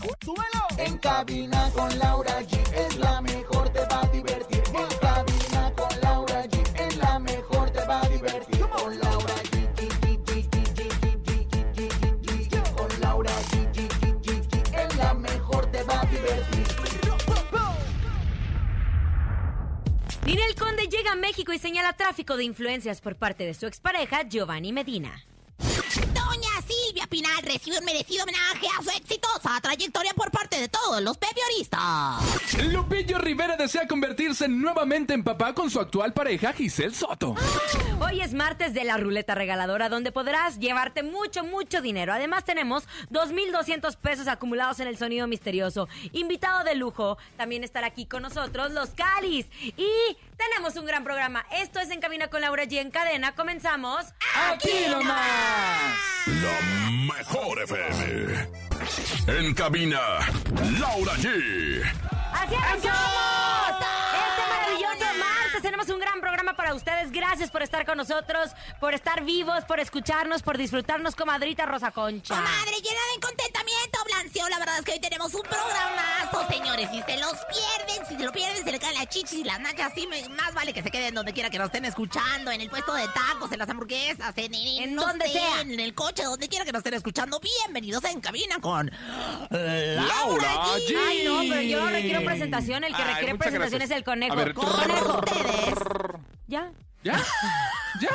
¡Súbelo! En cabina con Laura G es la mejor, te va a divertir. En cabina con Laura G es la mejor, te va a divertir. Con Laura G. Con Laura G. Es la mejor, te va a divertir. Ninel Conde llega a México y señala tráfico de influencias por parte de su expareja Giovanni Medina. Doña Silvia Pinal recibe un merecido homenaje a su exitosa trayectoria por parte de todos los pepioristas. Lupillo Rivera desea convertirse nuevamente en papá con su actual pareja Giselle Soto. Hoy es martes de la ruleta regaladora donde podrás llevarte mucho, mucho dinero. Además tenemos 2.200 pesos acumulados en el sonido misterioso. Invitado de lujo, también estará aquí con nosotros los Calis. Y tenemos un gran programa. Esto es En Cabina con Laura G. En cadena, comenzamos. ¡Aquí nomás! La mejor FM. En cabina, Laura G. ¡Así arrancamos! Ustedes. Gracias por estar con nosotros, por estar vivos, por escucharnos, por disfrutarnos, comadrita Rosa Concha. Comadre, llena de contentamiento, Blancio. La verdad es que hoy tenemos un programazo, señores. Si se los pierden, si se lo pierden, se le caen las chichis y las nachas. Sí, me- más vale que se queden donde quiera que nos estén escuchando. En el puesto de tacos, en las hamburguesas, en, en, En no donde sé, sea. En el coche, donde quiera que nos estén escuchando. Bienvenidos En Cabina con Laura G. Ay, no, pero yo requiero presentación. El que Ay, requiere presentación gracias. es el conejo. A ver, conejo. ustedes. Ya. ¿Ya? ¿Ya?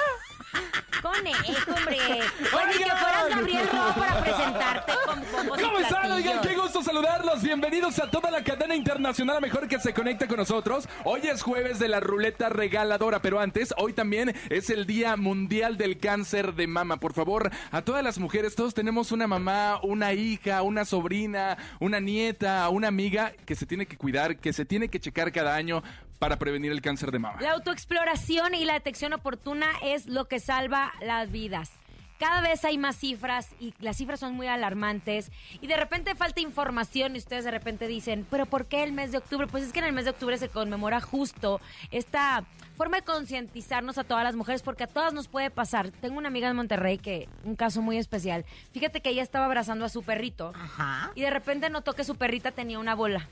Conejo, hombre. Oye, que fueras Gabriel Roa para presentarte con bombos ¿Cómo están? Oigan, qué gusto saludarlos. Bienvenidos a toda la cadena internacional, mejor que se conecta con nosotros. Hoy es jueves de la ruleta regaladora, pero antes, hoy también es el Día Mundial del Cáncer de Mama. Por favor, a todas las mujeres, todos tenemos una mamá, una hija, una sobrina, una nieta, una amiga que se tiene que cuidar, que se tiene que checar cada año para prevenir el cáncer de mama. La autoexploración y la detección oportuna es lo que salva las vidas. Cada vez hay más cifras y las cifras son muy alarmantes y de repente falta información y ustedes de repente dicen, pero ¿por qué el mes de octubre? Pues es que en el mes de octubre se conmemora justo esta forma de concientizarnos a todas las mujeres porque a todas nos puede pasar. Tengo una amiga de Monterrey que, un caso muy especial, fíjate que ella estaba abrazando a su perrito Ajá. y de repente notó que su perrita tenía una bola.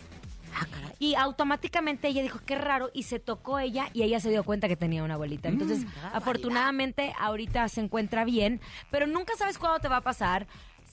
Ah, caray. Y automáticamente ella dijo, qué raro, y se tocó ella y ella se dio cuenta que tenía una bolita. Entonces, afortunadamente, ahorita se encuentra bien, pero nunca sabes cuándo te va a pasar.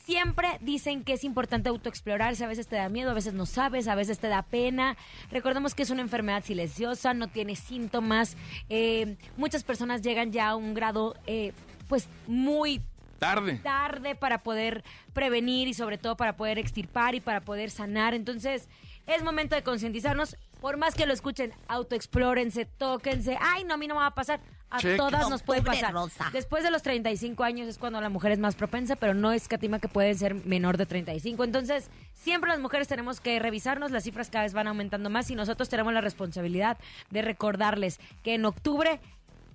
Siempre dicen que es importante autoexplorarse, a veces te da miedo, a veces no sabes, a veces te da pena. Recordemos que es una enfermedad silenciosa, no tiene síntomas. Eh, muchas personas llegan ya a un grado, eh, pues, muy Tarde. tarde para poder prevenir y sobre todo para poder extirpar y para poder sanar. Entonces, es momento de concientizarnos. Por más que lo escuchen, autoexplórense, tóquense. Ay, no, a mí no me va a pasar. A Check. todas nos puede pasar. rosa. Después de los 35 años es cuando la mujer es más propensa, pero no escatima que pueden ser menor de 35. Entonces, siempre las mujeres tenemos que revisarnos. Las cifras cada vez van aumentando más y nosotros tenemos la responsabilidad de recordarles que en octubre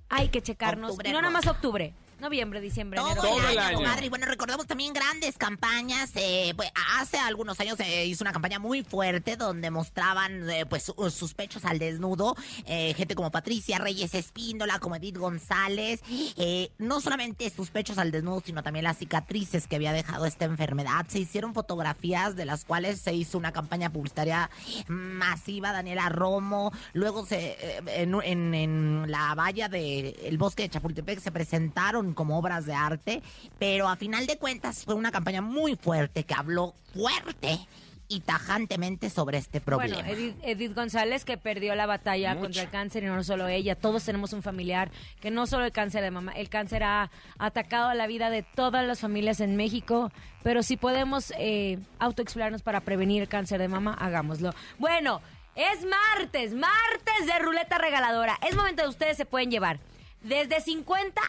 hay que checarnos. Octubre y no nada más octubre. Noviembre, diciembre, Todo, enero. Todo el año. Y bueno, recordemos también grandes campañas. eh, pues, hace algunos años se hizo una campaña muy fuerte donde mostraban eh, pues su- sus pechos al desnudo. eh, gente como Patricia Reyes Espíndola, como Edith González. eh, no solamente sus pechos al desnudo, sino también las cicatrices que había dejado esta enfermedad. Se hicieron fotografías de las cuales se hizo una campaña publicitaria masiva. Daniela Romo. Luego se eh, en, en- en la valla del bosque de Chapultepec se presentaron como obras de arte, pero a final de cuentas fue una campaña muy fuerte que habló fuerte y tajantemente sobre este problema. Bueno, Edith, Edith González que perdió la batalla Mucho. contra el cáncer y no solo ella, todos tenemos un familiar que no solo el cáncer de mamá, el cáncer ha atacado a la vida de todas las familias en México, pero si podemos eh, autoexplorarnos para prevenir el cáncer de mama, hagámoslo. Bueno, es martes, martes de ruleta regaladora. Es momento de ustedes se pueden llevar desde 50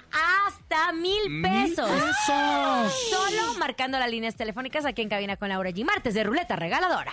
hasta mil pesos. Solo marcando las líneas telefónicas aquí en cabina con Laura G. Martes de ruleta regaladora.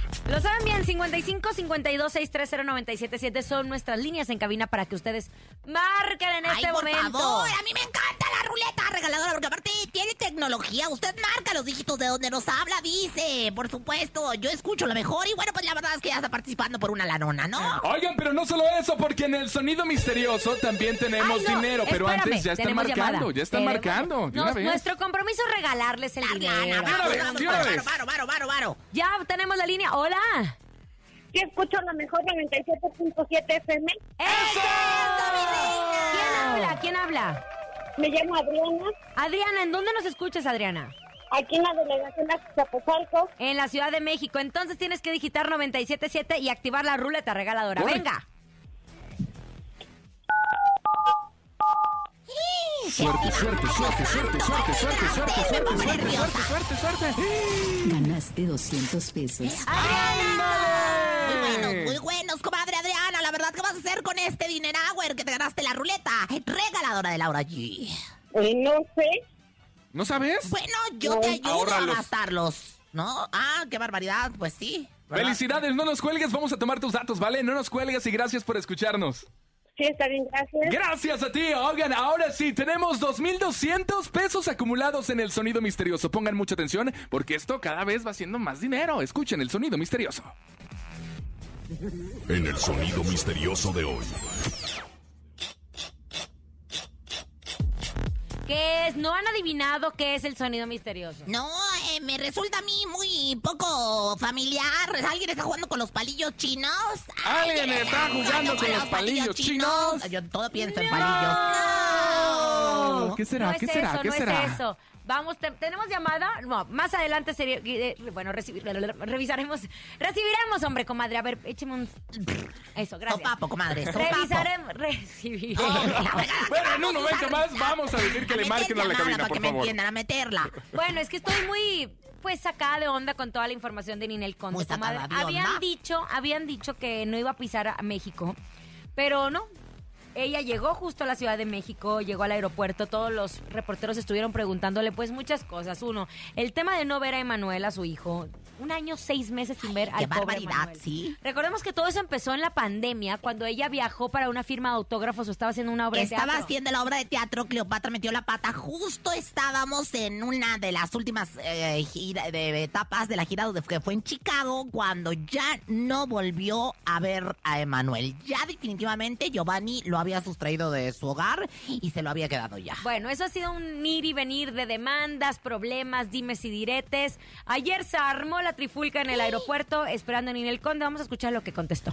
Lo saben bien, 55 52 630 977 son nuestras líneas en cabina para que ustedes marquen en este Ay, por momento. favor, a mí me encanta la ruleta regaladora porque aparte tiene tecnología. Usted marca los dígitos de donde nos habla, dice. Por supuesto, yo escucho lo mejor y bueno, pues la verdad es que ya está participando por una lanona, ¿no? Oigan, pero no solo eso, porque en el sonido misterioso también tenemos Ay, no, dinero, pero espérame, antes ya están marcando, llamada. ya están marcando. de una Nos- vez. nuestro compromiso es regalarles el La dinero. lana, varo, vez. varo, varo, varo, varo. Ya tenemos la línea. Hola. Sí, escucho la mejor 97.7 FM. ¡Eso! ¿Quién habla? ¿Quién habla? Me llamo Adriana, Adriana, ¿en dónde nos escuchas, Adriana? aquí en la delegación de Azcapotzalco. En la Ciudad de México. Entonces tienes que digitar 977 y activar la ruleta regaladora. Venga. Suerte, suerte, suerte, suerte, suerte, suerte, suerte, suerte, suerte, suerte, suerte. Ganaste 200 pesos. Muy buenos, muy buenos, comadre Adriana. La verdad, ¿qué vas a hacer con este Dinerauer que te ganaste la ruleta? Regaladora de Laura G. Eh, no sé. ¿No sabes? Bueno, yo te ayudo a gastarlos. ¿No? Ah, qué barbaridad. Pues sí. ¿verdad? Felicidades, no nos cuelgues, vamos a tomar tus datos, ¿vale? No nos cuelgues y gracias por escucharnos. Sí, está bien, gracias. Gracias a ti, Oigan, ahora sí, tenemos 2.200 pesos acumulados en el sonido misterioso. Pongan mucha atención porque esto cada vez va siendo más dinero. Escuchen el sonido misterioso. En el sonido misterioso de hoy. ¿Qué es? ¿No han adivinado qué es el sonido misterioso? No, eh, me resulta a mí muy poco familiar. ¿Alguien está jugando con los palillos chinos? ¿Alguien está jugando con los palillos chinos? Yo todo pienso en palillos. No. ¿Qué será? No ¿Qué es será? eso, ¿Qué no será? es eso. Vamos, te- ¿tenemos llamada? No, más adelante sería... eh, bueno, recibi- revisaremos... Recibiremos, hombre, comadre. A ver, écheme un... Eso, gracias. Sopapo, comadre. Revisaremos... Recibir. Oh, la fregada, Bueno, en un momento más vamos a decir que a le marquen a la cabina, para por que me entiendan, a meterla. Bueno, es que estoy muy pues sacada de onda con toda la información de Ninel Conde. Muy sacada comadre. de habían dicho, habían dicho que no iba a pisar a México, pero no. Ella llegó justo a la Ciudad de México, llegó al aeropuerto, todos los reporteros estuvieron preguntándole pues muchas cosas. Uno, el tema de no ver a Emanuel, a su hijo. Un año, seis meses sin ver qué al pobre barbaridad, sí. Recordemos que todo eso empezó en la pandemia, cuando ella viajó para una firma de autógrafos o estaba haciendo una obra de Estaba teatro. haciendo la obra de teatro, Cleopatra metió la pata. Justo estábamos en una de las últimas eh, gira- de etapas de la gira donde fue, fue en Chicago, cuando ya no volvió a ver a Emanuel. Ya definitivamente Giovanni lo había sustraído de su hogar y se lo había quedado ya. Bueno, eso ha sido un ir y venir de demandas, problemas, dimes y diretes. Ayer se armó la trifulca en el aeropuerto esperando a Ninel Conde. Vamos a escuchar lo que contestó.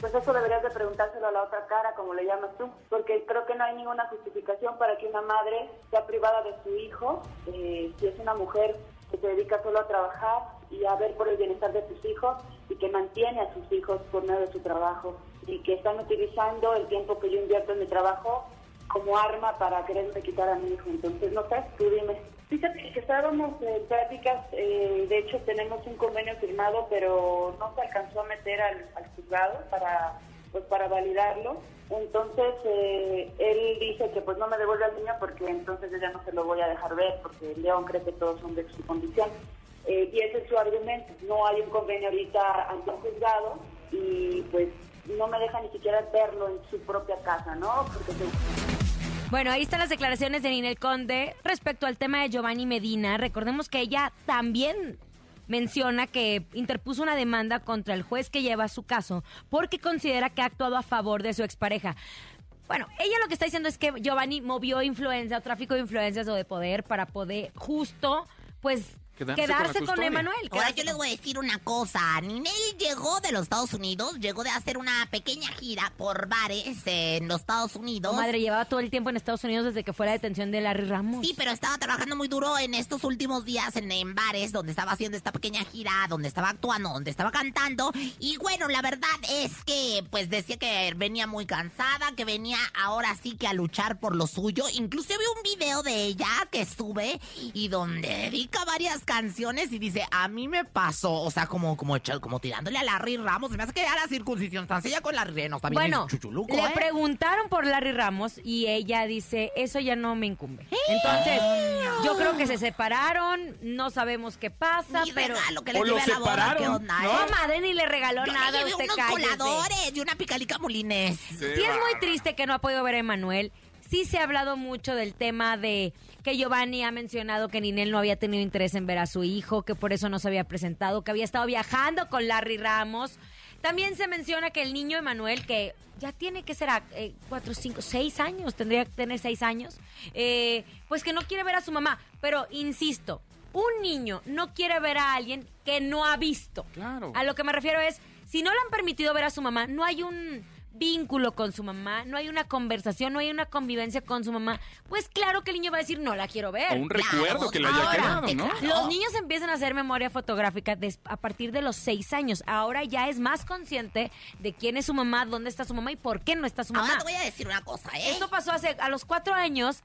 Pues eso deberías de preguntárselo a la otra cara, como le llamas tú, porque creo que no hay ninguna justificación para que una madre sea privada de su hijo, eh, si es una mujer que se dedica solo a trabajar y a ver por el bienestar de sus hijos y que mantiene a sus hijos por medio de su trabajo y que están utilizando el tiempo que yo invierto en mi trabajo como arma para quererme quitar a mi hijo. Entonces, no sé, tú dime. Fíjate que estábamos en pláticas, eh, de hecho tenemos un convenio firmado, pero no se alcanzó a meter al, al juzgado para pues para validarlo. Entonces eh, él dice que pues no me devuelve al niño porque entonces yo ya no se lo voy a dejar ver porque León cree que todos son de su condición. Eh, y ese es su argumento. No hay un convenio ahorita ante un juzgado y pues no me deja ni siquiera verlo en su propia casa, ¿no? Porque se- Bueno, ahí están las declaraciones de Ninel Conde respecto al tema de Giovanni Medina. Recordemos que ella también menciona que interpuso una demanda contra el juez que lleva su caso porque considera que ha actuado a favor de su expareja. Bueno, ella lo que está diciendo es que Giovanni movió influencia o tráfico de influencias o de poder para poder justo, pues, quedarse con, Emanuel. Ahora yo les con- voy a decir una cosa. Ninel llegó de los Estados Unidos, llegó de hacer una pequeña gira por bares en los Estados Unidos. Tu madre llevaba todo el tiempo en Estados Unidos desde que fue la detención de Larry Ramos. Sí, pero estaba trabajando muy duro en estos últimos días en, en bares donde estaba haciendo esta pequeña gira, donde estaba actuando, donde estaba cantando. Y bueno, la verdad es que pues decía que venía muy cansada, que venía ahora sí que a luchar por lo suyo. Incluso vi un video de ella que sube y donde dedica varias canciones y dice, a mí me pasó, o sea, como, como, como tirándole a Larry Ramos. Se me hace que a la circuncisión tan sencilla con Larry, no está bien Bueno, chuchuluco, le ¿eh? preguntaron por Larry Ramos y ella dice, eso ya no me incumbe. Entonces, yo creo que se separaron, no sabemos qué pasa, Ni pero... regalo que le O lo boda, separaron, ¿qué onda, ¿no? eh? No, madre, ni le regaló Yo nada, le llevé usted unos cállese. coladores y una picalica molines. Sí es muy triste que no ha podido ver a Emanuel. Sí se ha hablado mucho del tema de que Giovanni ha mencionado que Ninel no había tenido interés en ver a su hijo, que por eso no se había presentado, que había estado viajando con Larry Ramos. También se menciona que el niño Emanuel, que ya tiene que ser eh, cuatro, cinco, seis años, tendría que tener seis años, eh, pues que no quiere ver a su mamá. Pero insisto, un niño no quiere ver a alguien que no ha visto. Claro. A lo que me refiero es, si no le han permitido ver a su mamá, no hay un vínculo con su mamá, no hay una conversación, no hay una convivencia con su mamá, pues claro que el niño va a decir, no la quiero ver. O un recuerdo que le haya Ahora, quedado, ¿no? claro. Los niños empiezan a hacer memoria fotográfica a partir de los seis años. Ahora ya es más consciente de quién es su mamá, dónde está su mamá y por qué no está su mamá. Ahora te voy a decir una cosa, ¿eh? Esto pasó hace a los cuatro años.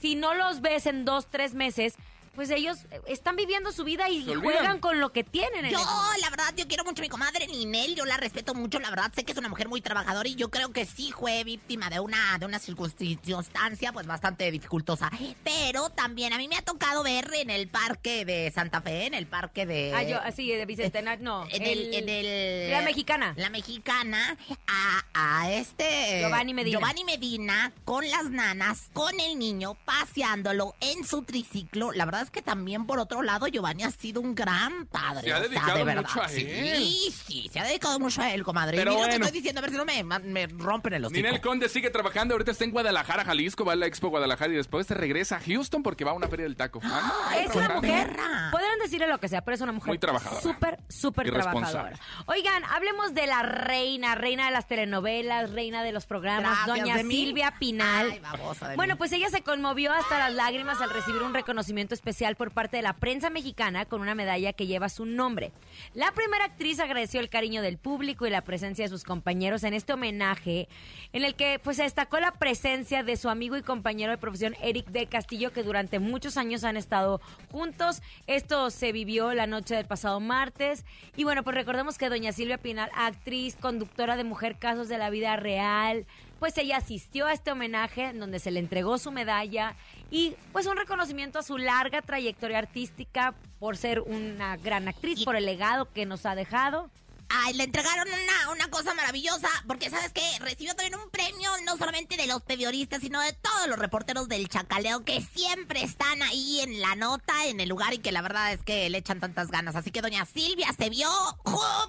Si no los ves en dos, tres meses, pues ellos eh, están viviendo su vida y juegan con lo que tienen. en Yo, la verdad, yo quiero mucho a mi comadre Ninel, yo la respeto mucho, la verdad, sé que es una mujer muy trabajadora y yo creo que sí fue víctima de una, de una circunstancia pues bastante dificultosa. Pero también a mí me ha tocado ver en el parque de Santa Fe, en el parque de... Ah, yo, así, de Bicentenario, no. En el, en el- La mexicana. La mexicana a, a este Giovanni Medina. Giovanni Medina con las nanas, con el niño, paseándolo en su triciclo. La verdad es que también por otro lado Giovanni ha sido un gran padre. Se ha o sea, dedicado de verdad. mucho a sí, él. Sí, se ha dedicado mucho a él, comadre. Pero y mira lo bueno. que estoy diciendo, a ver si no me, me rompen el hocico. Ninel Conde sigue trabajando, ahorita está en Guadalajara, Jalisco, va a la Expo Guadalajara y después se regresa a Houston porque va a una feria del taco. Ah, es una mujer, podrán decirle lo que sea, pero es una mujer Muy trabajadora. súper, súper trabajadora. Oigan, hablemos de la reina, reina de las telenovelas, reina de los programas, Gracias, doña. Silvia Pinal. Ay, babosa de bueno, mí. pues ella se conmovió hasta las lágrimas al recibir un reconocimiento especial por parte de la prensa mexicana con una medalla que lleva su nombre. La primera actriz agradeció el cariño del público y la presencia de sus compañeros en este homenaje, en el que pues se destacó la presencia de su amigo y compañero de profesión Eric de Castillo, que durante muchos años han estado juntos. Esto se vivió la noche del pasado martes. Y bueno, pues recordemos que doña Silvia Pinal, actriz, conductora de Mujer Casos de la Vida Real, pues ella asistió a este homenaje en donde se le entregó su medalla y pues un reconocimiento a su larga trayectoria artística por ser una gran actriz, por el legado que nos ha dejado. Ay, le entregaron una, una cosa maravillosa, porque ¿sabes qué? Recibió también un premio no solamente de los periodistas, sino de todos los reporteros del chacaleo que siempre están ahí en la nota, en el lugar y que la verdad es que le echan tantas ganas. Así que doña Silvia se vio,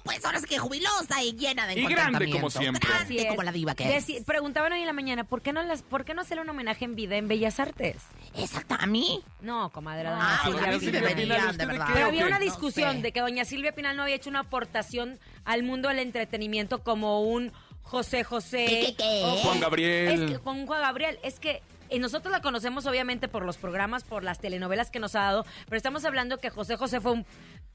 pues ahora sí que jubilosa y llena de Y grande como siempre. Grande como la diva que es. Deci- Preguntaban hoy en la mañana, ¿por qué no las, por qué no hacerle un homenaje en vida en Bellas Artes? Exacto, a mí. No, comadre, doña Ah, Silvia a mí sí Pinal. deberían, ¿usted de verdad. Pero había una No discusión sé. de que doña Silvia Pinal no había hecho una aportación al mundo del entretenimiento como un José José. ¿Qué, qué, qué? o Juan Gabriel. Es que, con Juan Gabriel. Es que eh, nosotros la conocemos obviamente por los programas, por las telenovelas que nos ha dado, pero estamos hablando que José José fue un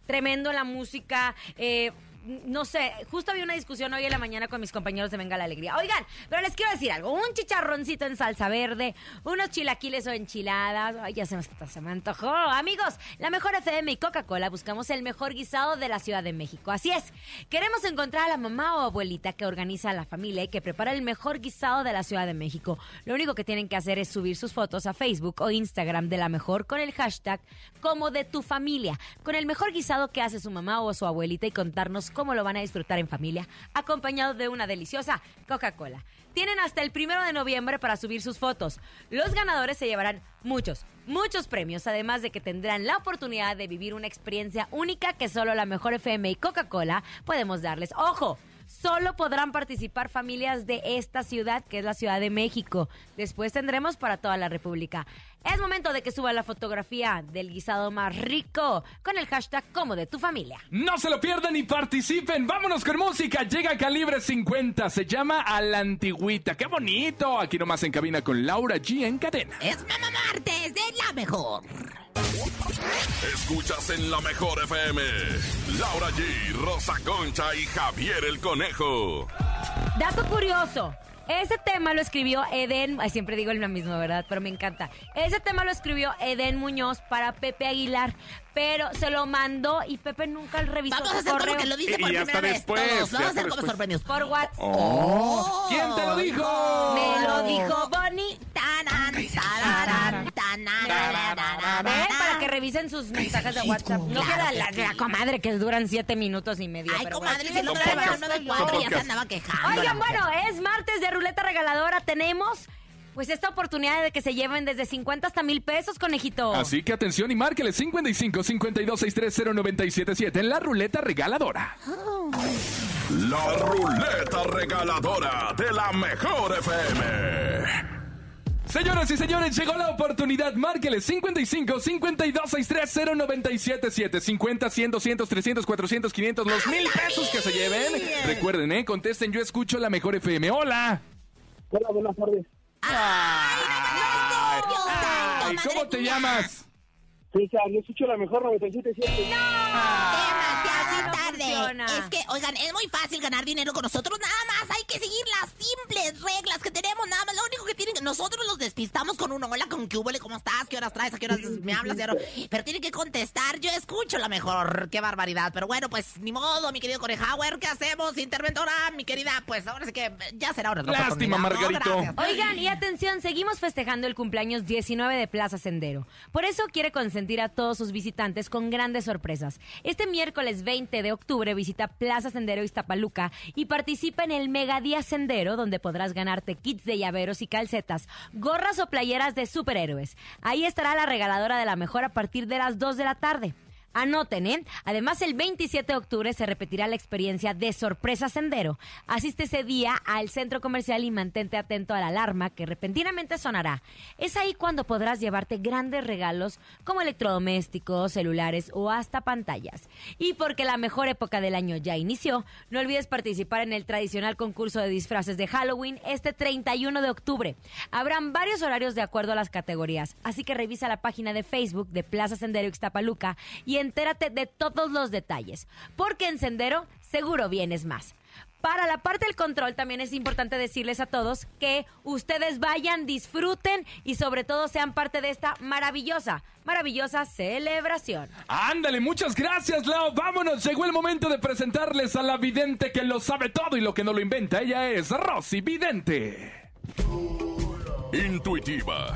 tremendo en la música. eh, no sé, justo había una discusión hoy en la mañana con mis compañeros de Venga la Alegría. Oigan, pero les quiero decir algo. Un chicharroncito en salsa verde, unos chilaquiles o enchiladas. Ay, ya se me, hasta se me antojó. Amigos, la mejor FM y Coca-Cola buscamos el mejor guisado de la Ciudad de México. Así es, queremos encontrar a la mamá o abuelita que organiza a la familia y que prepara el mejor guisado de la Ciudad de México. Lo único que tienen que hacer es subir sus fotos a Facebook o Instagram de la mejor con el hashtag como de tu familia, con el mejor guisado que hace su mamá o su abuelita y contarnos cómo lo van a disfrutar en familia, acompañado de una deliciosa Coca-Cola. Tienen hasta el primero de noviembre para subir sus fotos. Los ganadores se llevarán muchos, muchos premios, además de que tendrán la oportunidad de vivir una experiencia única que solo la mejor FM y Coca-Cola podemos darles. ¡Ojo! Solo podrán participar familias de esta ciudad, que es la Ciudad de México. Después tendremos para toda la República. Es momento de que suba la fotografía del guisado más rico con el hashtag como de tu familia. No se lo pierdan y participen. Vámonos con música. Llega Calibre 50. Se llama A la Antigüita. ¡Qué bonito! Aquí nomás en cabina con Laura G en cadena. Es Mamá Martes de la mejor. Escuchas en la mejor FM. Laura G, Rosa Concha y Javier el Conejo. Dato curioso. Ese tema lo escribió Eden, ay, siempre digo lo mismo, ¿verdad? Pero me encanta. Ese tema lo escribió Eden Muñoz para Pepe Aguilar, pero se lo mandó y Pepe nunca revisó Vamos a hacer correo. como que lo dice Y por primera vez. después, Todos. Vamos a hacer como sorprendidos. Por WhatsApp. Oh. ¿Quién te lo dijo? Me lo dijo Bonnie. Tanan, tararán, tanararararán. ¿Ven? Para que revisen sus mensajes de WhatsApp. No queda que la, la comadre que duran siete minutos y medio. Ay, pero comadre, bueno. si no uno de Son cuatro ya se andaba quejando. Oigan, bueno, es martes de ruleta regaladora. Tenemos pues esta oportunidad de que se lleven desde 50 hasta mil pesos, conejito. Así que atención y márquele 55 52 630 977 en la ruleta regaladora. La ruleta regaladora de la mejor FM. Señoras y señores, llegó la oportunidad. Márquele 55 52 630 977 50 100 200 300 400 500 los mil pesos que se lleven. Recuerden, eh, contesten, yo escucho la mejor FM. Hola. Hola, buenas tardes. ¡Ay, ¿Cómo te mía! llamas? César, yo escucho la mejor 97.7. Demasiado no tarde. Es que, oigan, es muy fácil ganar dinero con nosotros. Nada más hay que seguir las simples reglas que tenemos. Nada más, lo único que tienen que nosotros los despistamos con un hola, con qué huele, cómo estás, qué horas traes, a qué horas me hablas. ya no- Pero tienen que contestar. Yo escucho la mejor. Qué barbaridad. Pero bueno, pues ni modo, mi querido Corejauer. ¿Qué hacemos, interventora? Mi querida, pues ahora sí que ya será otra Lástima, ¿no? Margarito. Oigan, y atención, seguimos festejando el cumpleaños 19 de Plaza Sendero. Por eso quiere a todos sus visitantes con grandes sorpresas. Este miércoles 20 de octubre visita Plaza Sendero Iztapaluca y participa en el Mega Día Sendero, donde podrás ganarte kits de llaveros y calcetas, gorras o playeras de superhéroes. Ahí estará la regaladora de la mejor a partir de las 2 de la tarde. Anoten, ¿eh? Además, el 27 de octubre se repetirá la experiencia de Sorpresa Sendero. Asiste ese día al centro comercial y mantente atento a la alarma que repentinamente sonará. Es ahí cuando podrás llevarte grandes regalos como electrodomésticos, celulares o hasta pantallas. Y porque la mejor época del año ya inició, no olvides participar en el tradicional concurso de disfraces de Halloween este 31 de octubre. Habrán varios horarios de acuerdo a las categorías, así que revisa la página de Facebook de Plaza Sendero Ixtapaluca y entérate de todos los detalles, porque en Sendero seguro vienes más. Para la parte del control también es importante decirles a todos que ustedes vayan, disfruten y sobre todo sean parte de esta maravillosa, maravillosa celebración. Ándale, muchas gracias, Lau. Vámonos, llegó el momento de presentarles a la vidente que lo sabe todo y lo que no lo inventa. Ella es Rosy Vidente. Intuitiva,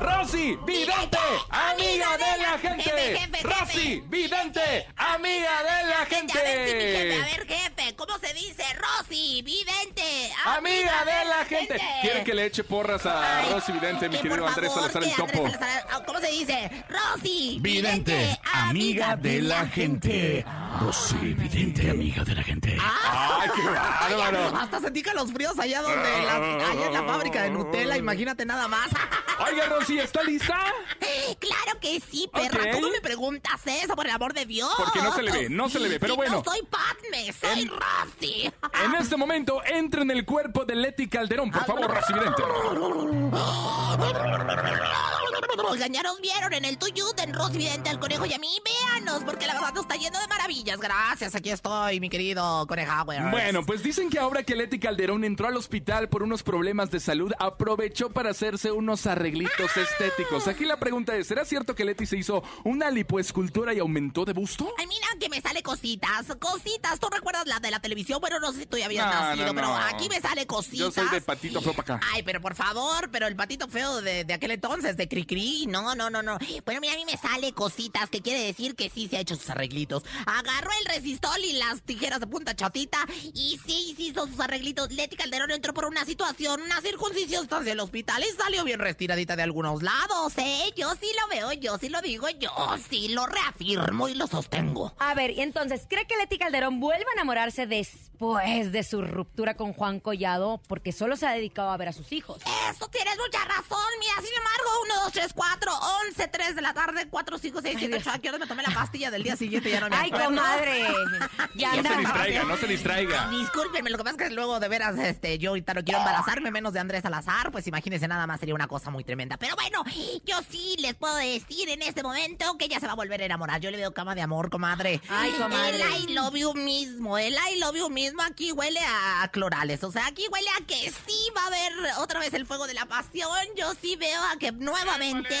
Rosy Vidente, amiga de la gente. Rosy Vidente, amiga de la A ver, sí, mi jefe, a gente. ver, jefe, ¿cómo se dice? Rosy, vidente, Amiga de la gente. ¿Quiere que le eche porras a Ay, Rosy Vidente, mi que querido Andrés favor, Salazar el que Andrés Topo? Salazar- ah, ¿Cómo se dice? Rosy, Vidente, amiga de la gente. Rosy, vidente, amiga de la gente. ¡Ay, qué bárbaro! Hasta sentí que los fríos allá donde, la, allá en la fábrica de Nutella, imagínate nada más. Oiga, Rosy, ¿está lista? Claro que sí, perra. ¿Cómo me preguntas eso, por el amor de Dios? Porque no se le ve, no se le ve, pero bueno. No soy Padme, soy En- Rosy. En este momento, entra en el cuerpo de Leti Calderón, por favor, Rosy Vidente. Oigan, ya nos vieron en el Tuyut, en Rosy Vidente, al conejo y a mí. Véanos, porque la verdad nos está yendo de maravillas. Gracias, aquí estoy, mi querido Conejauer. Bueno, pues dicen que ahora que Leti Calderón entró al hospital por unos problemas de salud, aprovechó para hacerse unos arreglitos estéticos. Aquí la pregunta es, ¿será cierto que Leti se hizo una lipoescultura y aumentó de busto? Ay, mira que me sale cositas, cositas. ¿Tú recuerdas la de la televisión? Bueno, no sé si tú ya habías No, nacido, no, pero aquí me sale cositas. Yo soy de patito feo para acá. Ay, pero por favor, pero el patito feo de, de aquel entonces, de Cricri, sí, no, no, no, no. Bueno, mira, a mí me sale cositas que quiere decir que sí se ha hecho sus arreglitos. Agarró el resistol y las tijeras de punta chatita y sí, sí hizo sus arreglitos. Leti Calderón entró por una situación, una circuncisión en el hospital y salió bien retiradita de algunos lados, ¿eh? Yo sí lo veo, yo sí lo digo, yo sí lo reafirmo y lo sostengo. A ver, y entonces, ¿cree que Leti Calderón vuelva a enamorarse después de su ruptura con Juan Collado? Porque solo se ha dedicado a ver a sus hijos. Eso tienes mucha razón, mira, sin embargo, 1, 2, 3, 4, 11, 3 de la tarde, 4, 5, 6, 7, 8, ¿a qué hora me tomé la pastilla del día siguiente? Ya no me Ay, acuerdo. comadre. Ya No se distraiga, no se distraiga. Discúlpenme, lo que pasa es que luego de veras, este, yo ahorita no quiero embarazarme menos de Andrés Salazar, pues imagínense nada más sería una cosa muy tremenda. Pero bueno, yo sí les puedo decir en este momento que ella se va a volver a enamorar. Yo le veo cama de amor, comadre. Ay, comadre. El I love you mismo, el I love you mismo aquí huele a clorales. O sea, aquí huele a que sí va a haber otra vez el fuego de la pasión. Yo sí veo a que nuevamente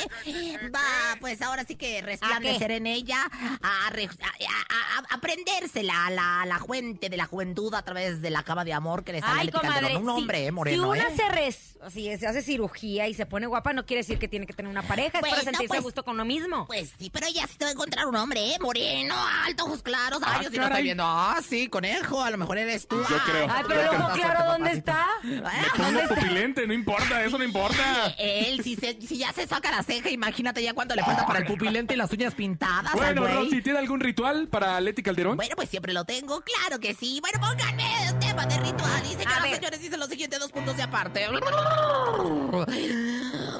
va, pues ahora sí que resplandecer en ella, a, re- a- a- a- a prenderse la, la, la fuente de la juventud a través de la cama de amor que le sale a Ay, comadre. Un si- hombre, eh, Si moreno, una ¿eh? se, res- si se hace cirugía y se pone guapa, no quiere decir que tiene que tener una pareja. Es para Bueno, sentirse pues- a gusto con lo mismo. Pues sí, pero ella sí te va a encontrar un hombre, ¿eh? Moreno, alto, ojos claros. Ay, Ah, yo sí lo estoy viendo. Ah, sí, conejo, a lo mejor eres tú. Yo creo. Ay, Yo pero creo. claro, ¿dónde está? Me pongo pupilente, no importa, eso no importa. Él, si, se- si ya se saca la ceja, imagínate ya cuánto le falta para el pupilente y las uñas pintadas. Bueno. Rosy, ¿tiene algún ritual para Leti Calderón? Bueno, pues siempre lo tengo, claro que sí. Bueno, pónganme el tema de ritual. Y señoras, ver. señores, dicen los siguientes dos puntos de aparte.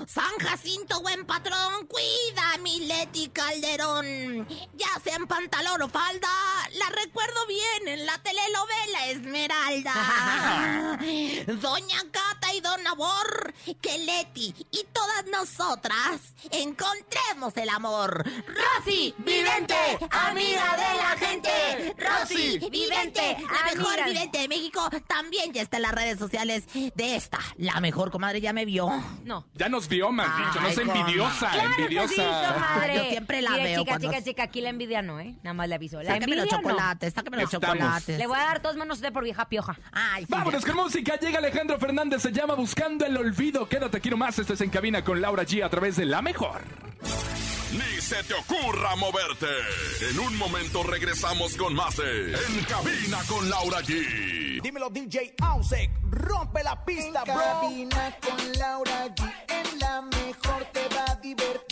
San Jacinto, buen patrón, cuida a mi Leti Calderón. Ya sea en pantalón o falda, la recuerdo bien en la telenovela la Esmeralda. Doña Carmen y Don Amor, que Leti y todas nosotras encontremos el amor. Rosy, vivente, amiga de la gente. Rosy, vivente, la mejor vivente de México, también ya está en las redes sociales de esta. La mejor comadre ya me vio. No. Ya nos vio, más dicho, no es envidiosa, Claro que sí, envidiosa. comadre. Yo siempre la Mire, veo Chica, cuando- chica, chica, aquí la envidia no, ¿eh? Nada más le aviso. La Sáqueme los no. chocolates, sáqueme los Estamos. chocolates. Le voy a dar dos menos de por vieja pioja. Ay, sí. Vámonos con música, llega Alejandro Fernández, se llama Buscando el Olvido. Quédate aquí nomás, este es En Cabina con Laura G a través de La Mejor. Ni se te ocurra moverte. En un momento regresamos con más de En Cabina con Laura G. Dímelo DJ Ausek, rompe la pista, bro. cabina con Laura G, en la mejor te va a divertir.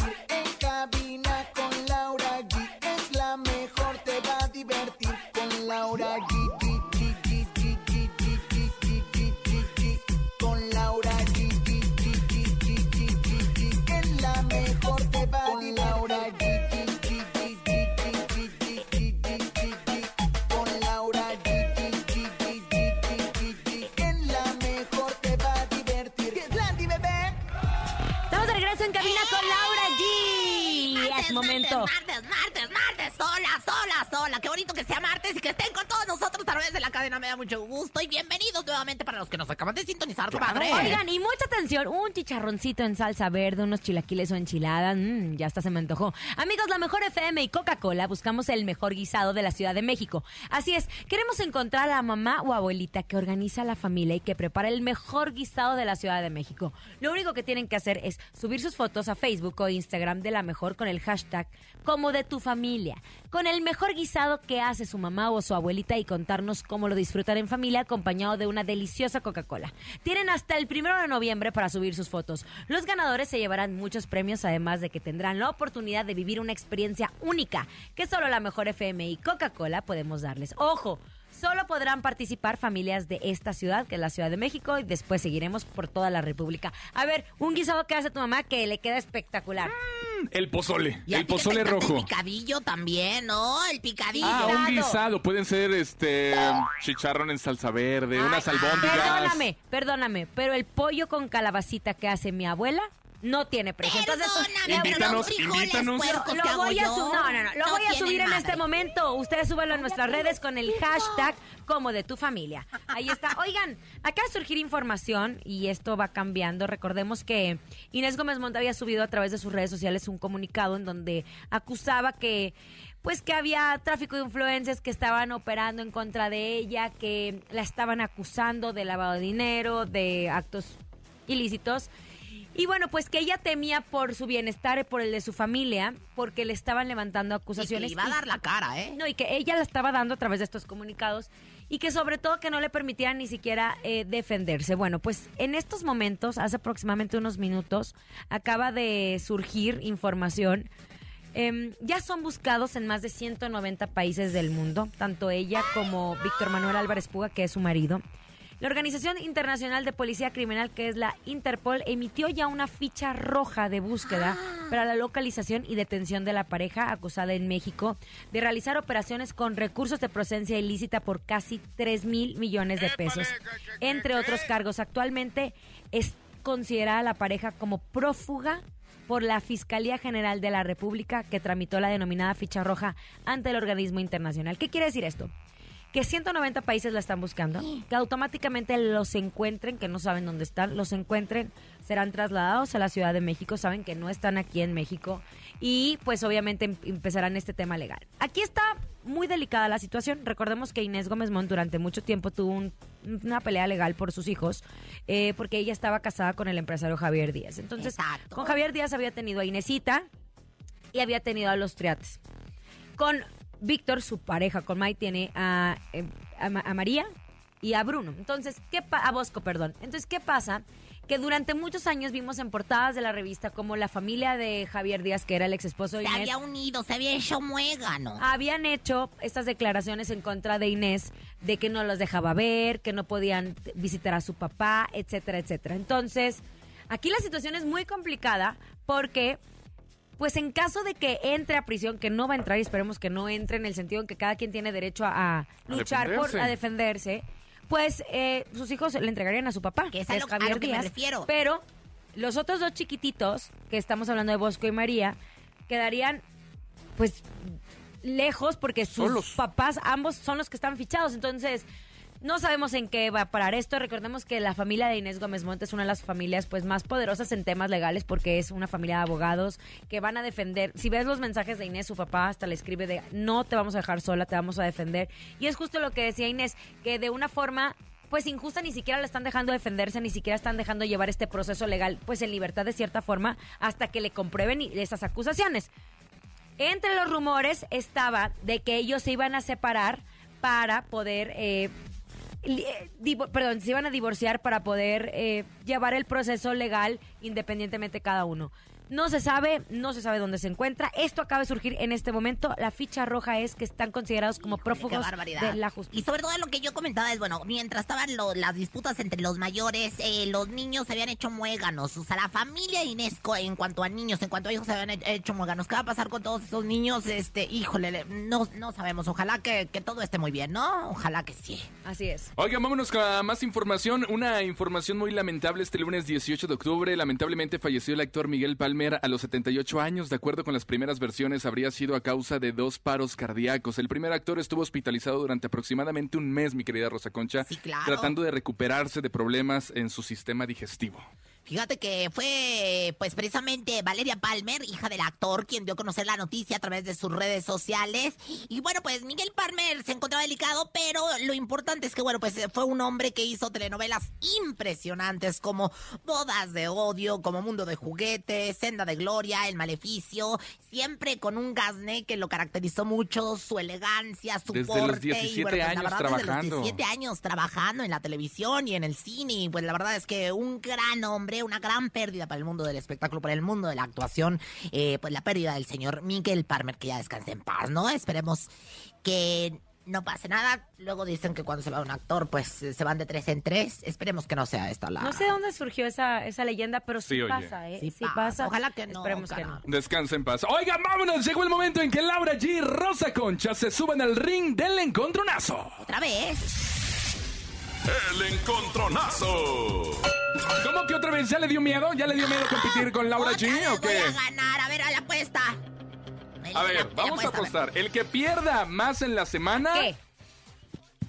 Momento. Martes, martes, martes, sola, sola, sola. Qué bonito que sea martes y que estén con todos nosotros través de la cadena. Me da mucho gusto y bienvenidos nuevamente para los que nos acaban de sintonizar, comadre. Oigan, y mucha atención, un chicharroncito en salsa verde, unos chilaquiles o enchiladas, mm, ya hasta se me antojó. Amigos, la mejor FM y Coca-Cola buscamos el mejor guisado de la Ciudad de México. Así es, queremos encontrar a la mamá o abuelita que organiza la familia y que prepara el mejor guisado de la Ciudad de México. Lo único que tienen que hacer es subir sus fotos a Facebook o Instagram de la mejor con el hashtag como de tu familia, con el mejor guisado que hace su mamá o su abuelita y contarnos cómo lo disfrutan en familia acompañado de una deliciosa Coca-Cola. Tienen hasta el primero de noviembre para subir sus fotos. Los ganadores se llevarán muchos premios, además de que tendrán la oportunidad de vivir una experiencia única que solo la mejor FM y Coca-Cola podemos darles. ¡Ojo! Solo podrán participar familias de esta ciudad, que es la Ciudad de México, y después seguiremos por toda la República. A ver, un guisado que hace tu mamá que le queda espectacular. El pozole, Y el pozole rojo. El picadillo también, ¿no? El picadillo. Ah, un guisado, pueden ser este chicharrón en salsa verde, unas albóndigas. Perdóname, perdóname, pero el pollo con calabacita que hace mi abuela no tiene precio. Entonces, Invítanos, invítanos. puercos lo voy a subir, no, no, no, lo no voy a subir en este momento. Ustedes súbanlo a nuestras redes con el hashtag como de tu familia. Ahí está. Oigan, acaba de surgir información y esto va cambiando. Recordemos que Inés Gómez Montt había subido a través de sus redes sociales un comunicado en donde acusaba que pues que había tráfico de influencias que estaban operando en contra de ella, que la estaban acusando de lavado de dinero, de actos ilícitos. Y bueno, pues que ella temía por su bienestar y por el de su familia, porque le estaban levantando acusaciones. Y que le iba a dar la cara, ¿eh? No, y que ella la estaba dando a través de estos comunicados y que sobre todo que no le permitían ni siquiera eh, defenderse. Bueno, pues en estos momentos, hace aproximadamente unos minutos, acaba de surgir información. Em, ya son buscados en más de 190 países del mundo, tanto ella como Víctor Manuel Álvarez Puga, que es su marido. La Organización Internacional de Policía Criminal, que es la Interpol, emitió ya una ficha roja de búsqueda para la localización y detención de la pareja acusada en México de realizar operaciones con recursos de procedencia ilícita por casi 3 mil millones de pesos. Entre otros cargos, actualmente es considerada la pareja como prófuga por la Fiscalía General de la República que tramitó la denominada ficha roja ante el organismo internacional. ¿Qué quiere decir esto? Que 190 países la están buscando, que automáticamente los encuentren, que no saben dónde están, los encuentren, serán trasladados a la Ciudad de México, saben que no están aquí en México y pues obviamente em- empezarán este tema legal. Aquí está muy delicada la situación. Recordemos que Inés Gómez Mont durante mucho tiempo tuvo un- una pelea legal por sus hijos, eh, porque ella estaba casada con el empresario Javier Díaz. Entonces, con Javier Díaz había tenido a Inesita y había tenido a los triates. Con Víctor, su pareja, con Mai, tiene a, eh, a Ma- a María y a Bruno. Entonces, ¿qué a Bosco, perdón. Entonces, ¿qué pasa? Que durante muchos años vimos en portadas de la revista como la familia de Javier Díaz, que era el ex esposo de Se Inés, había unido, se había hecho muégano. habían hecho estas declaraciones en contra de Inés de que no los dejaba ver, que no podían visitar a su papá, etcétera, etcétera. Entonces, aquí la situación es muy complicada porque, pues en caso de que entre a prisión, que no va a entrar y esperemos que no entre en el sentido en que cada quien tiene derecho a, a luchar por defenderse. a defenderse, pues eh, sus hijos le entregarían a su papá, que es a lo- a lo que me refiero. Pero los otros dos chiquititos, que estamos hablando de Bosco y María, quedarían pues lejos porque sus Solos. papás ambos son los que están fichados. Entonces, no sabemos en qué va a parar esto. Recordemos que la familia de Inés Gómez Montes es una de las familias pues más poderosas en temas legales porque es una familia de abogados que van a defender. Si ves los mensajes de Inés, su papá hasta le escribe de no te vamos a dejar sola, te vamos a defender. Y es justo lo que decía Inés, que de una forma pues injusta ni siquiera le están dejando defenderse, ni siquiera están dejando llevar este proceso legal pues en libertad de cierta forma hasta que le comprueben esas acusaciones. Entre los rumores estaba de que ellos se iban a separar para poder, eh, eh, perdón, se iban a divorciar para poder eh, llevar el proceso legal independientemente cada uno. No se sabe, no se sabe dónde se encuentra. Esto acaba de surgir en este momento. La ficha roja es que están considerados como Qué prófugos de la justicia. Y sobre todo lo que yo comentaba es, bueno, mientras estaban lo- las disputas entre los mayores, eh, los niños se habían hecho muéganos. O sea, la familia Inesco, en cuanto a niños, en cuanto a hijos, se habían he- hecho muéganos. ¿Qué va a pasar con todos esos niños? Este, híjole, le- no, no sabemos. Ojalá que, que todo esté muy bien, ¿no? Ojalá que sí. Así es. Oigan, vámonos con más información. Una información muy lamentable este lunes 18 de octubre. Lamentablemente falleció el actor Miguel Palmer a los 78 años. De acuerdo con las primeras versiones, habría sido a causa de dos paros cardíacos. El primer actor estuvo hospitalizado durante aproximadamente un mes, mi querida Rosa Concha, claro. tratando de recuperarse de problemas en su sistema digestivo. Fíjate que fue, pues precisamente Valeria Palmer, hija del actor, quien dio a conocer la noticia a través de sus redes sociales. Y bueno, pues Miguel Palmer se encontraba delicado, pero lo importante es que, bueno, pues fue un hombre que hizo telenovelas impresionantes como Bodas de Odio, como Mundo de Juguetes, Senda de Gloria, El Maleficio, siempre con un gasné que lo caracterizó mucho, su elegancia, su Desde los porte. y 17 bueno, pues, la años verdad, desde los trabajando. 17 años trabajando en la televisión y en el cine. Y pues la verdad es que un gran hombre, una gran pérdida para el mundo del espectáculo, para el mundo de la actuación. eh, pues la pérdida del señor Miguel Palmer, que ya descanse en paz, ¿no? Esperemos que no pase nada. Luego dicen que cuando se va un actor, pues eh, se van de tres en tres. Esperemos que no sea esta la. No sé dónde surgió esa, esa leyenda, pero sí, pasa, ¿eh? Sí Sí, pasa. pasa. Ojalá que no, Esperemos que no. Descansa en paz. Oigan, vámonos. Llegó el momento en que Laura G y Rosa Concha se suban al ring del encontronazo. Otra vez. El encontronazo. ¿Cómo que otra vez? ¿Ya le dio miedo? ¿Ya le dio miedo competir con Laura G o voy qué? a ganar. A ver, a la apuesta. A ver, vamos a apostar. El que pierda más en la semana ¿Qué?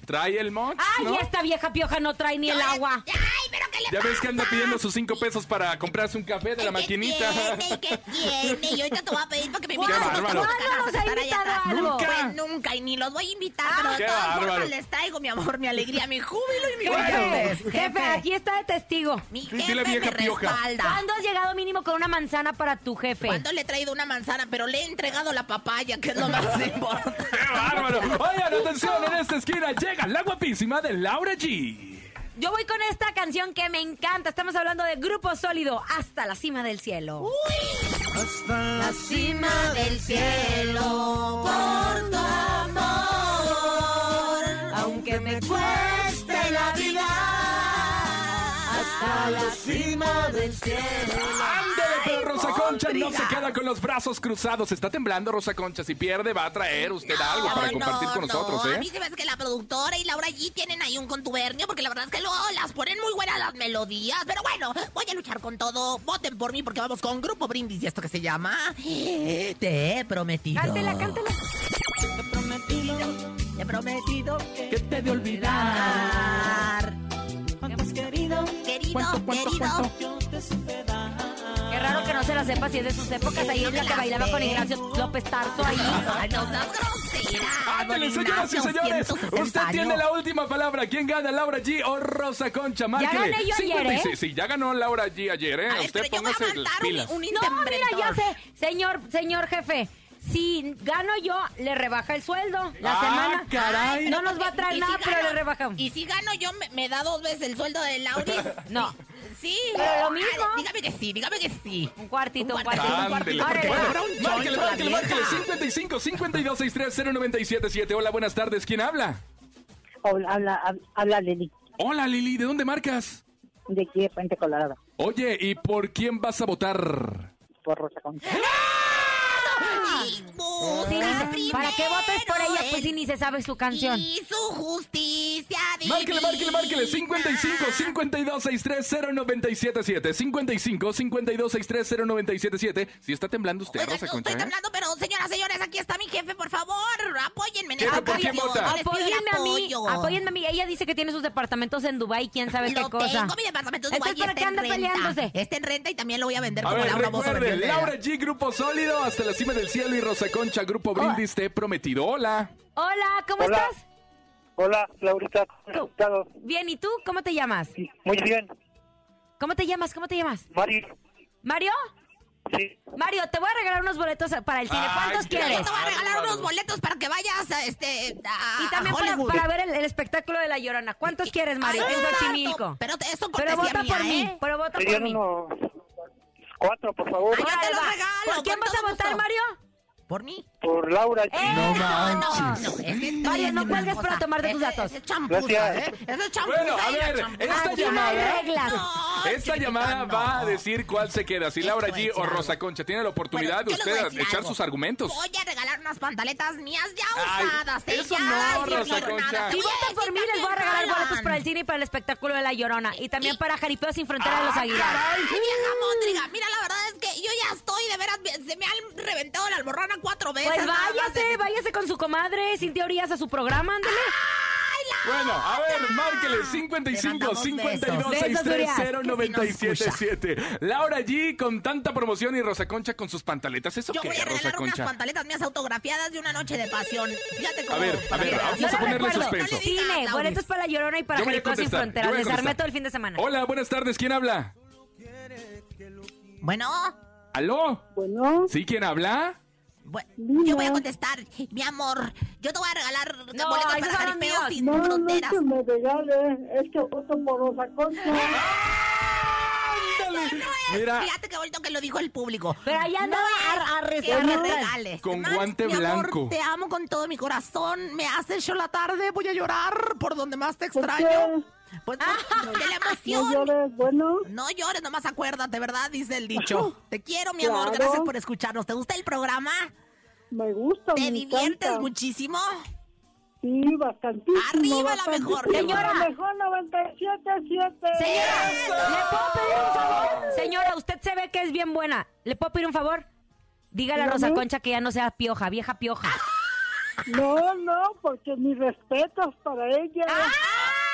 trae el moch, ¡Ay, ¿no? esta vieja pioja no trae ni el agua! ¡Ay, pero qué ¿qué le Ya ves que anda pidiendo sus cinco pesos para comprarse un café de la maquinita. tiene? ¿Qué tiene? Y ahorita te voy a pedir para que me invites a unos bárbaro. tacos de ¿Cuándo nos ha estar allá invitado atrás. a algo? Pues nunca, y ni los voy a invitar, pero de todas formas les traigo mi amor, mi alegría, mi júbilo y mi Jefe, gozo. jefe, aquí está de testigo. Mi jefe la vieja me respalda. ¿Cuándo has llegado mínimo con una manzana para tu jefe? ¿Cuándo le he traído una manzana? Pero le he entregado la papaya, que es lo más importante. ¡Qué bárbaro! Oigan, atención, en esta esquina llega la guapísima de Laura G. Yo voy con esta canción que me encanta. Estamos hablando de Grupo Sólido, Hasta la cima del cielo. Hasta la cima del cielo por tu amor, aunque me cueste la vida. Hasta la cima del cielo. ¡Ándale, pero Rosa Concha no se queda con los brazos cruzados! Está temblando Rosa Concha. Si pierde, va a traer usted algo para No, compartir con no, nosotros, A ¿eh? mí se me hace que la productora y Laura G tienen ahí un contubernio, porque la verdad es que luego las ponen muy buenas las melodías. Pero bueno, voy a luchar con todo. Voten por mí porque vamos con Grupo Brindis y esto que se llama Te he prometido. Cántela, cántela. Te he prometido, te he prometido que te de olvidar. Querido, querido. Qué raro que no se la sepa si es de sus épocas. Ahí es la que la bailaba con Ignacio López Tarso ahí. No seas grosera. Ándale, señoras y señores. 160 Usted tiene la última palabra. ¿Quién gana, Laura G o Rosa Concha? Márquele. gané yo ayer, 56. ¿eh? Sí, ya ganó Laura G ayer, ¿eh? A Usted póngase pilas. un, un No, mira, ya sé. Señor, señor jefe. Si gano yo, le rebaja el sueldo la Ah, semana. caray. No nos va a traer ¿Y si nada, pero gano- le rebajamos. Y si gano yo, me, me da dos veces el sueldo de Lauris. No. Sí. Pero lo mismo. Ah, dígame que sí, dígame que sí. Un cuartito, un Un cuartito. cuartito, Ándele, Ahora, porque va. bueno, Habrá un márquele, choncho, la márquele, márquele. vieja. 55 52 63 0977. Hola, buenas tardes. ¿Quién habla? Habla, habla, hab- habla Lili, Hola, Lili. ¿De dónde marcas? de aquí de Puente Colorado, Oye, ¿y por quién vas a votar? por Rosa Concha. Sí, ¿Para qué votes por ella? Pues si ni se sabe su canción. Y su justicia Márquele, márquele, márquele. 55 divina. 52 63 0977. 55 52 63 0977. Si está temblando usted, Oigan, Rosa no Concha, estoy ¿eh? temblando, pero señoras, señores, aquí está mi jefe, por favor. Apóyenme en esta ¿por quién vota? Apóyenme a mí, apóyenme a mí. Ella dice que tiene sus departamentos en Dubai, quién sabe qué cosa. tengo, mi departamento de Entonces, Dubái ¿para está qué en anda renta. peleándose? Está en renta y también lo voy a vender A como ver, Laura recuerde. Laura G, Grupo Sólido, hasta la cima del cielo y Rosa Concha, Grupo Brindis, te he prometido. Hola. Hola, ¿cómo Hola. estás? Hola, Laurita, ¿Cómo? ¿cómo estás? Bien, ¿y tú? ¿Cómo te llamas? Muy bien, ¿Cómo te llamas? ¿Cómo te llamas? Mari, ¿Mario? sí, Mario, te voy a regalar unos boletos para el cine. Ay, ¿Cuántos Yo quieres? te voy a regalar unos boletos para que vayas a este a, Y también a para, para ver el, el espectáculo de La Llorona. ¿Cuántos quieres, Mario? Ay, En Xochimilco. Pero te- eso Pero vota mía, por mí, ¿eh? pero vota por mí. unos cuatro, por favor, Ay, ya te Órale, lo va. regalo, ¿Por quién vas a votar, gusto. Mario? ¿Por mí? por Laura. ¡Eh! No, no, es que Mario, no es cuelgues para tomarte tus Ese- datos. es champuza, Gracias. ¿eh? Es champuza Bueno, a ver, esta no llamada. reglas. No, Esta llamada no. va a decir cuál se queda, si Laura G o Rosa. Concha. Tiene la oportunidad Bueno, de usted echar algo. sus argumentos. Voy a regalar unas pantaletas mías ya usadas. ¿eh? eso ya, no, Rosa. Concha. Si votan por mí, les voy a regalar boletos para el cine y para el espectáculo de La Llorona. Y también para Jaripeo Sin Frontera de los Ah, Aguilar. Ay, vieja móndriga. Mira, la verdad es que yo ya estoy, de veras, se me han reventado la alborrana cuatro veces. Pues váyase, de- váyase con su comadre, Cintia Urias, a su programa, ándale. Bueno, a ver, márquele 55 mandamos 52 besos. 63 Besos, 0977. Laura G con tanta promoción y Rosa Concha con sus pantaletas. ¿Eso Yo qué, voy a Rosa regalar unas Concha? pantaletas mías autografiadas de una noche de pasión. Fíjate cómo. A ver, a ver, Mira, vamos Yo a le ponerle recuerdo, suspenso. no Cine, boletos para La Llorona y para Jaripeo Sin Fronteras. Les armé todo el fin de semana. Hola, buenas tardes. ¿Quién habla? Bueno, ¿Aló? Bueno, ¿Sí? ¿Quién habla? bu- Dime. yo voy a contestar. Mi amor, yo te voy a regalar No, boletos para jaripeo sin no, no es fronteras. que me regale, es que voto por Rosa Concha. Ándale. Mira, Fíjate qué bonito que lo dijo el público. Pero allá andaba a, a Que rezar, me rezar. regales. Con Además, guante mi amor, blanco. te amo con todo mi corazón. Me has hecho la tarde. Voy a llorar por donde más te ¿Por extraño. Pues por- de la No llores, bueno, No llores, nomás acuérdate, ¿verdad? Dice el dicho. Te quiero, mi amor. Gracias por escucharnos. ¿Te gusta el programa? me gusta, ¿Te me diviertes encanta. muchísimo? Sí, bastantísimo. Arriba la mejor, señora. La mejor 97.7. Señora, ¿le puedo pedir un favor? Señora, usted se ve que es bien buena. ¿Le puedo pedir un favor? Dígale a. Rosa Concha que ya no sea pioja, vieja pioja. No, no, porque mis respetos para ella.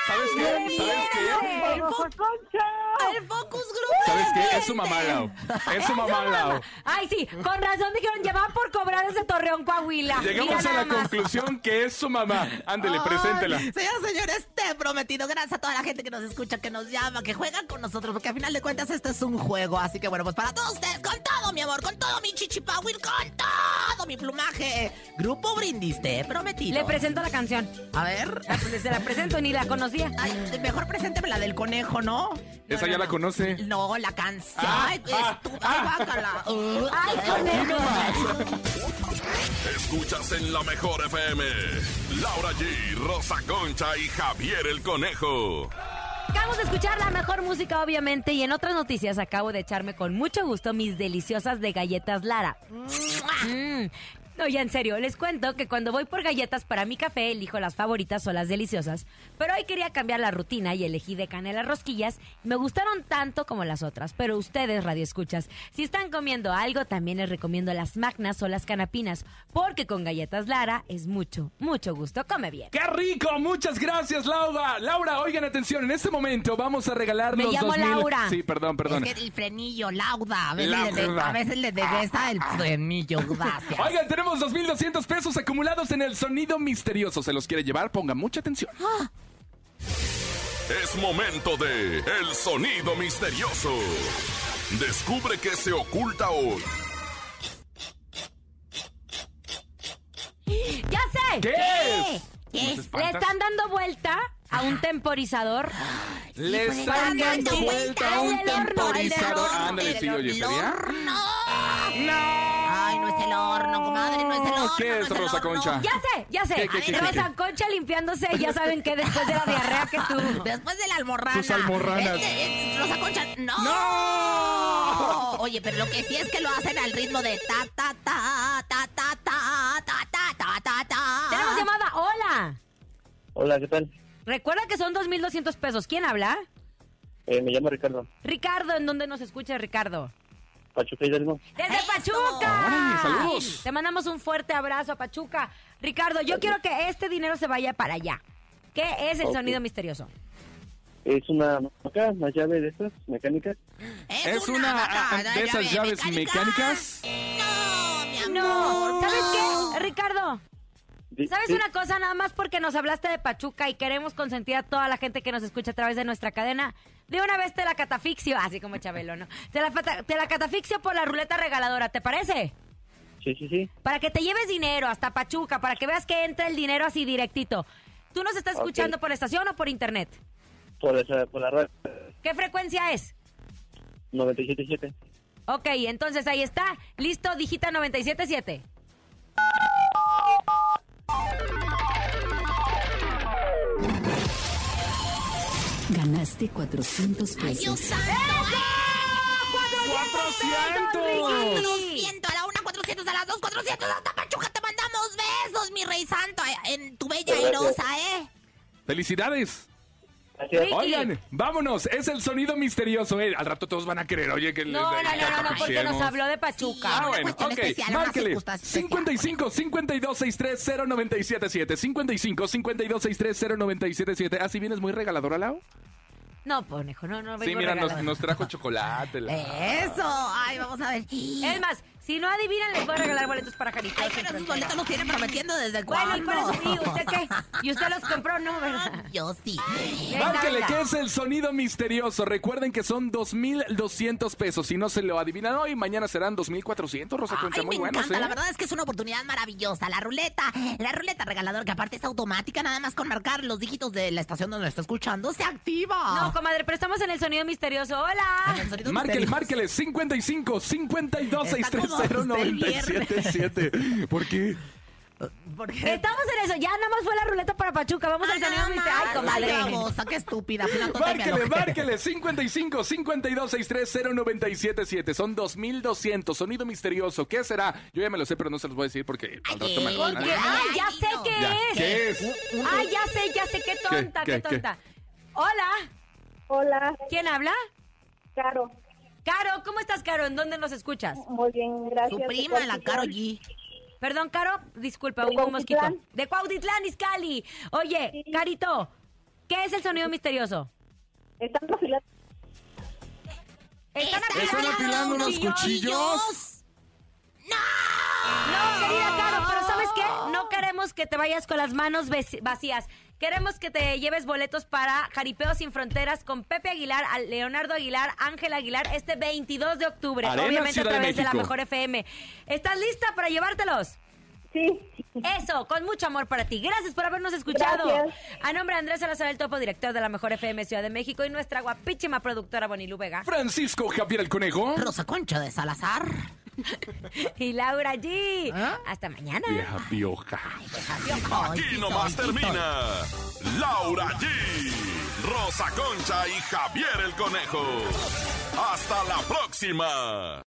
¿Sabes qué? ¿Sabes qué? ¡El Concha! ¡El Focus Group! ¿Sabes qué? Es su mamá, Lau. Es su mamá, Lau. Ay, sí, con razón dijeron, llevaban por cobrar desde Torreón, Coahuila. Llegamos Mira a la conclusión que es su mamá. Ándele, preséntela. Señoras, señores, te he prometido. Gracias a toda la gente que nos escucha, que nos llama, que juegan con nosotros, porque al final de cuentas esto es un juego. Así que bueno, pues para todos ustedes, con todo mi amor, con todo mi chichipawil, con todo mi plumaje. Grupo Brindis, te he prometido. Le presento la canción. A ver. La- Se la presento, ni la conocía. Ay, mejor presénteme la del conejo, ¿no? Esa ya la conoce. No, la canción. Ah, Ay, ah, estu- Ay, guácala. Uh, Ay, Aquí conejo. nomás. Escuchas en la mejor FM. Laura G, Rosa Concha y Javier el Conejo. Acabamos de escuchar la mejor música, obviamente, y en otras noticias acabo de echarme con mucho gusto mis deliciosas de galletas Lara. Mm. No, ya en serio, les cuento que cuando voy por galletas para mi café elijo las favoritas o las deliciosas, pero hoy quería cambiar la rutina y elegí de canela rosquillas me gustaron tanto como las otras, pero ustedes, radio escuchas, si están comiendo algo, también les recomiendo las magnas o las canapinas, porque con galletas Lara es mucho, mucho gusto, come bien. ¡Qué rico! Muchas gracias, Laura. Laura, oigan atención, en este momento vamos a regalar Me los llamo 2000 Laura. Sí, perdón, perdón. Es que el frenillo, lauda. A veces, le, de- a veces le el frenillo. Gracias. Oigan, tenemos 2.200 pesos acumulados en el sonido misterioso. ¿Se los quiere llevar? Pongan mucha atención. Es momento de El Sonido Misterioso. Descubre qué se oculta hoy. ¡Ya sé! ¿Qué es? ¿Qué. Le están dando vuelta a un temporizador. Le están dando vuelta a un temporizador. Ándale, sí, oye, ¿sería? ¡No! Ay, no es el horno, comadre, no es el horno. ¿Qué no es, Rosa horno. Concha? Ya sé, ya sé. ¿Qué, qué, Rosa? Concha limpiándose, ya saben que después de la diarrea que tú. Después de la almorrana. Sus almorranas. Es- es- Rosa Concha, no. ¡No! Oye, pero lo que sí es que lo hacen al ritmo de ta ta ta ta ta ta ta ta ta ta ta. Tenemos llamada. Hola. Hola, ¿qué tal? Recuerda que son 2.200 pesos. ¿Quién habla? Eh, me llamo Ricardo. Ricardo, ¿en dónde nos escucha Ricardo? Pachuca Hidalgo. ¡Desde ¡Eso! Pachuca! ¡Órale, saludos! Te mandamos un fuerte abrazo a Pachuca. Ricardo, yo quiero que este dinero se vaya para allá. ¿Qué es el sonido misterioso? Es una acá, una llave de estas mecánicas. Es una de esas llave llaves mecánica. mecánicas. No, mi amor. No, ¿sabes qué, Ricardo? ¿Sabes una cosa? Nada más porque nos hablaste de Pachuca y queremos consentir a toda la gente que nos escucha a través de nuestra cadena. De una vez te la catafixio, así como Chabelo, ¿no? Te la, pata- te la catafixio por la ruleta regaladora, ¿te parece? Sí, sí, sí. Para que te lleves dinero hasta Pachuca, para que veas que entra el dinero así directito. ¿Tú nos estás escuchando por estación o por internet? Por, esa, por la red ¿Qué frecuencia es? 97.7. Ok, entonces ahí está. Listo, digita 977. Ganaste 400 Ay, Dios pesos. santo. ¡400! 400 a la una, 400 a las dos, 400 hasta Pachuca. Te mandamos besos, mi rey santo, eh, en tu bella airosa, ¿eh? ¡Felicidades! Gracias. Oigan, vámonos. Es el sonido misterioso. eh. Al rato todos van a querer, oye, que les No, no, no, no, no, porque nos habló de Pachuca. Ah, bueno, ok. Márquele. circunstancia especial. 55 52 63 0977. 55 52 63 0977. ¿Así vienes muy regaladora, Lau? No, conejo, no, no Sí, mira, nos, trajo chocolate. la- Eso. Ay, vamos a ver. Es más, si no adivinan, les voy a regalar boletos para Jalisco. Ay, pero boletos los tienen prometiendo desde cuándo. Bueno, ¿y ¿Y usted qué? ¿Y usted los compró? No, ¿verdad? Yo sí. Márquele, ¿qué es el sonido misterioso? Recuerden que son 2,200 pesos. Si no se lo adivinan hoy, mañana serán 2,400, Rosa Concha. Muy me buenos, encanta. ¿eh? La verdad es que es una oportunidad maravillosa. La ruleta, la ruleta regaladora, que aparte es automática, nada más con marcar los dígitos de la estación donde lo está escuchando, se activa. No, comadre, pero estamos en el sonido misterioso. ¡Hola! Márquele, márquele. 55, 52, 63. 0977. ¿Por qué? Porque... Estamos en eso, ya nada más fue la ruleta para Pachuca. Vamos al sonido Ay, comadre. Vamos, ah, qué estúpida. Márquele, márquele. 55 52 63 977. Son 2200. Sonido misterioso. ¿Qué será? Yo ya me lo sé, pero no se los voy a decir porque. Ay, ya sé qué, ¿Qué? es. ¿Qué es? Uh, uh, uh. Ay, ya sé, ya sé. Qué tonta, qué, qué tonta. Hola. Hola. ¿Quién habla? Caro. Caro, ¿cómo estás, Caro? ¿En dónde nos escuchas? Muy bien, gracias. Su de prima, la. Caro G. Perdón, Caro, disculpa, hubo un mosquito. De Cuautitlán, Izcalli. Oye, Carito, ¿Qué es el sonido misterioso? Están afilando. ¿Están ¿Están afilando unos cuchillos? No, querida Caro, pero ¿sabes qué? No queremos que te vayas con las manos vacías. Queremos que te lleves boletos para Jaripeo Sin Fronteras con Pepe Aguilar, Leonardo Aguilar, Ángel Aguilar, este 22 de octubre. Arena, obviamente Ciudad a de través de, la. Mejor FM. ¿Estás lista para llevártelos? Sí. Eso, con mucho amor para ti. Gracias por habernos escuchado. Gracias. A nombre de Andrés Salazar, el topo director de la Mejor FM Ciudad de México y nuestra guapísima productora Bonilu Vega. Francisco Javier el Conejo. Rosa Concha de Salazar. Y Laura G. Hasta mañana. Vieja pioja. Aquí nomás termina Laura G, Rosa Concha y Javier el Conejo. Hasta la próxima.